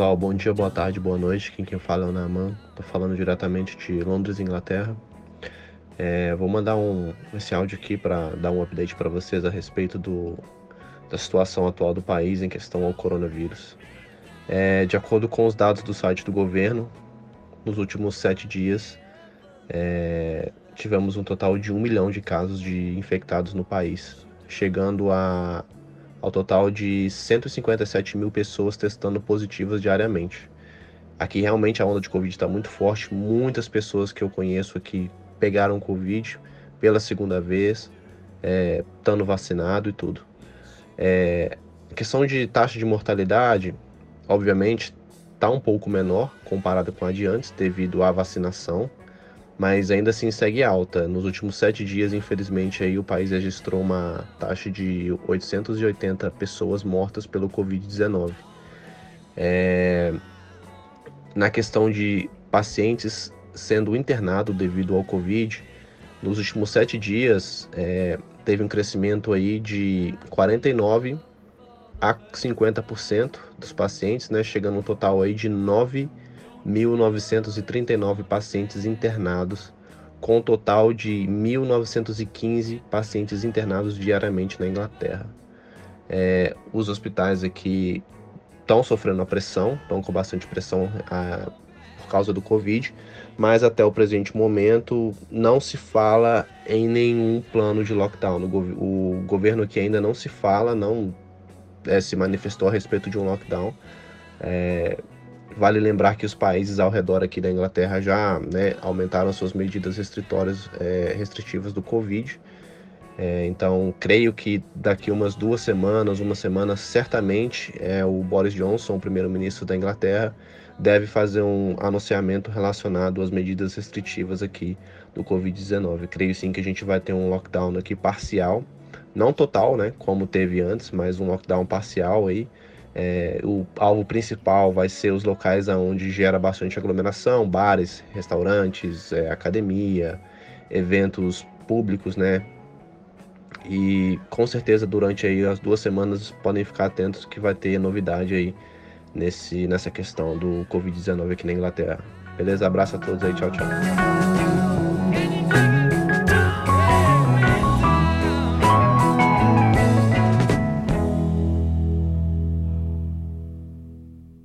pessoal, bom dia, boa tarde, boa noite. Quem quem fala é o Naman, tô falando diretamente de Londres, Inglaterra. É, vou mandar um, esse áudio aqui para dar um update para vocês a respeito do, da situação atual do país em questão ao coronavírus. É, de acordo com os dados do site do governo, nos últimos sete dias é, tivemos um total de um milhão de casos de infectados no país, chegando a ao total de 157 mil pessoas testando positivas diariamente. Aqui realmente a onda de Covid está muito forte, muitas pessoas que eu conheço aqui pegaram Covid pela segunda vez, é, estando vacinado e tudo. É, questão de taxa de mortalidade, obviamente, está um pouco menor comparada com a de antes, devido à vacinação, mas ainda assim segue alta. Nos últimos sete dias, infelizmente, aí o país registrou uma taxa de 880 pessoas mortas pelo Covid-19. É... Na questão de pacientes sendo internados devido ao Covid, nos últimos sete dias é... teve um crescimento aí de 49 a 50% dos pacientes, né, chegando um total aí de 9 1.939 pacientes internados, com um total de 1.915 pacientes internados diariamente na Inglaterra. É, os hospitais aqui estão sofrendo a pressão, estão com bastante pressão a, por causa do Covid, mas até o presente momento não se fala em nenhum plano de lockdown. O, o governo aqui ainda não se fala, não é, se manifestou a respeito de um lockdown. É, Vale lembrar que os países ao redor aqui da Inglaterra já né, aumentaram suas medidas restritórias é, restritivas do Covid. É, então, creio que daqui umas duas semanas, uma semana, certamente é, o Boris Johnson, o primeiro-ministro da Inglaterra, deve fazer um anunciamento relacionado às medidas restritivas aqui do Covid-19. Creio sim que a gente vai ter um lockdown aqui parcial, não total, né, como teve antes, mas um lockdown parcial aí, é, o alvo principal vai ser os locais onde gera bastante aglomeração, bares, restaurantes, é, academia, eventos públicos, né? E com certeza durante aí as duas semanas podem ficar atentos que vai ter novidade aí nesse, nessa questão do Covid-19 aqui na Inglaterra. Beleza? Abraço a todos aí, tchau, tchau.